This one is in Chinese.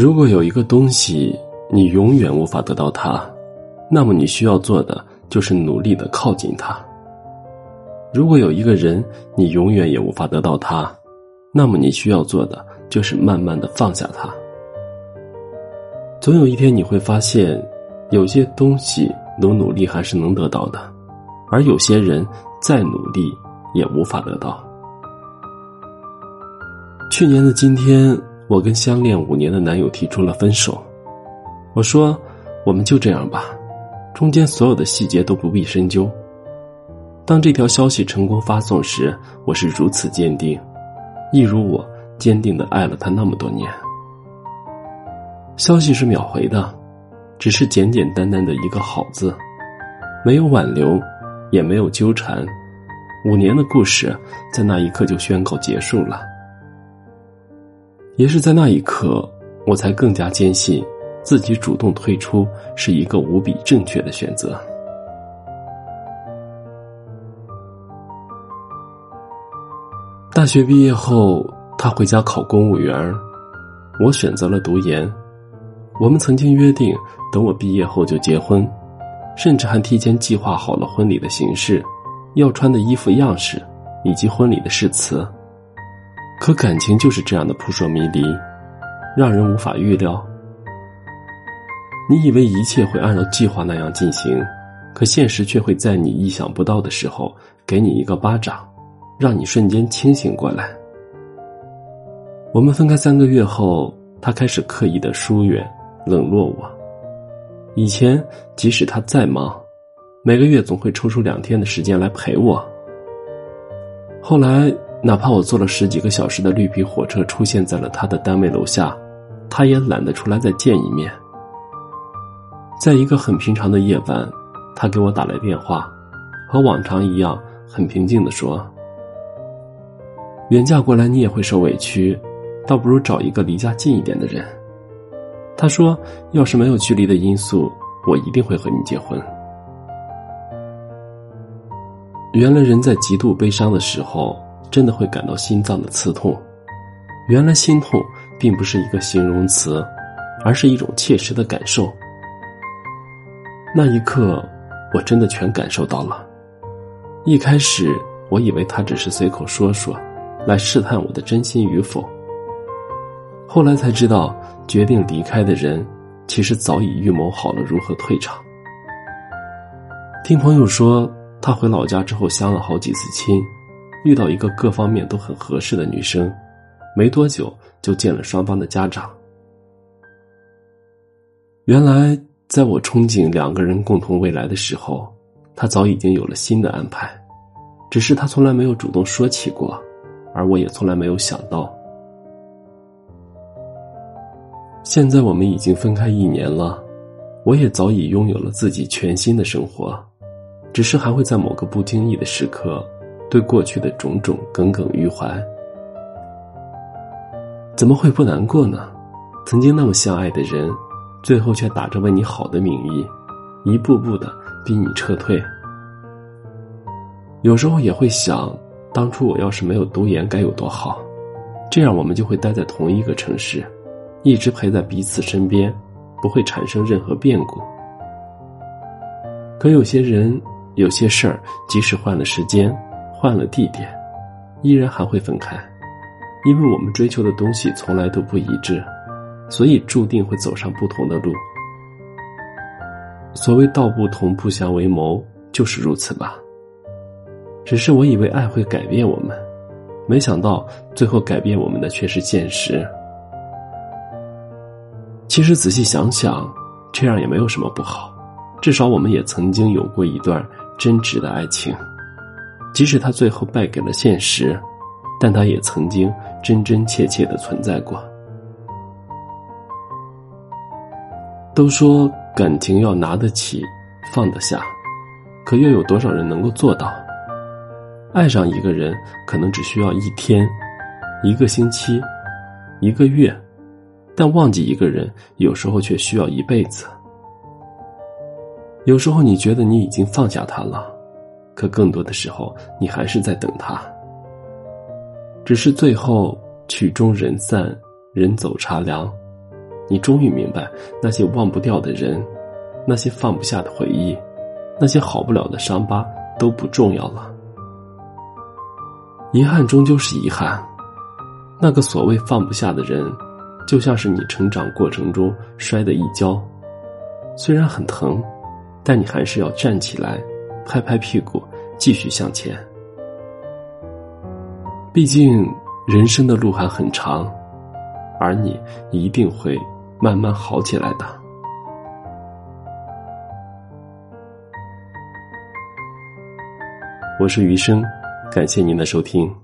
如果有一个东西你永远无法得到它，那么你需要做的就是努力的靠近它；如果有一个人你永远也无法得到他，那么你需要做的就是慢慢的放下他。总有一天你会发现，有些东西努努力还是能得到的，而有些人再努力也无法得到。去年的今天。我跟相恋五年的男友提出了分手，我说：“我们就这样吧，中间所有的细节都不必深究。”当这条消息成功发送时，我是如此坚定，一如我坚定的爱了他那么多年。消息是秒回的，只是简简单单的一个好字，没有挽留，也没有纠缠，五年的故事在那一刻就宣告结束了。也是在那一刻，我才更加坚信，自己主动退出是一个无比正确的选择。大学毕业后，他回家考公务员，我选择了读研。我们曾经约定，等我毕业后就结婚，甚至还提前计划好了婚礼的形式、要穿的衣服样式以及婚礼的誓词。可感情就是这样的扑朔迷离，让人无法预料。你以为一切会按照计划那样进行，可现实却会在你意想不到的时候给你一个巴掌，让你瞬间清醒过来。我们分开三个月后，他开始刻意的疏远、冷落我。以前即使他再忙，每个月总会抽出两天的时间来陪我。后来。哪怕我坐了十几个小时的绿皮火车出现在了他的单位楼下，他也懒得出来再见一面。在一个很平常的夜晚，他给我打来电话，和往常一样很平静的说：“远嫁过来你也会受委屈，倒不如找一个离家近一点的人。”他说：“要是没有距离的因素，我一定会和你结婚。”原来人在极度悲伤的时候。真的会感到心脏的刺痛，原来心痛并不是一个形容词，而是一种切实的感受。那一刻，我真的全感受到了。一开始，我以为他只是随口说说，来试探我的真心与否。后来才知道，决定离开的人，其实早已预谋好了如何退场。听朋友说，他回老家之后相了好几次亲。遇到一个各方面都很合适的女生，没多久就见了双方的家长。原来，在我憧憬两个人共同未来的时候，他早已经有了新的安排，只是他从来没有主动说起过，而我也从来没有想到。现在我们已经分开一年了，我也早已拥有了自己全新的生活，只是还会在某个不经意的时刻。对过去的种种耿耿于怀，怎么会不难过呢？曾经那么相爱的人，最后却打着为你好的名义，一步步的逼你撤退。有时候也会想，当初我要是没有读研该有多好，这样我们就会待在同一个城市，一直陪在彼此身边，不会产生任何变故。可有些人，有些事儿，即使换了时间。换了地点，依然还会分开，因为我们追求的东西从来都不一致，所以注定会走上不同的路。所谓道不同不相为谋，就是如此吧。只是我以为爱会改变我们，没想到最后改变我们的却是现实。其实仔细想想，这样也没有什么不好，至少我们也曾经有过一段真挚的爱情。即使他最后败给了现实，但他也曾经真真切切的存在过。都说感情要拿得起，放得下，可又有多少人能够做到？爱上一个人可能只需要一天、一个星期、一个月，但忘记一个人有时候却需要一辈子。有时候你觉得你已经放下他了。可更多的时候，你还是在等他。只是最后曲终人散，人走茶凉，你终于明白，那些忘不掉的人，那些放不下的回忆，那些好不了的伤疤都不重要了。遗憾终究是遗憾，那个所谓放不下的人，就像是你成长过程中摔的一跤，虽然很疼，但你还是要站起来，拍拍屁股，继续向前。毕竟人生的路还很长，而你一定会慢慢好起来的。我是余生。感谢您的收听。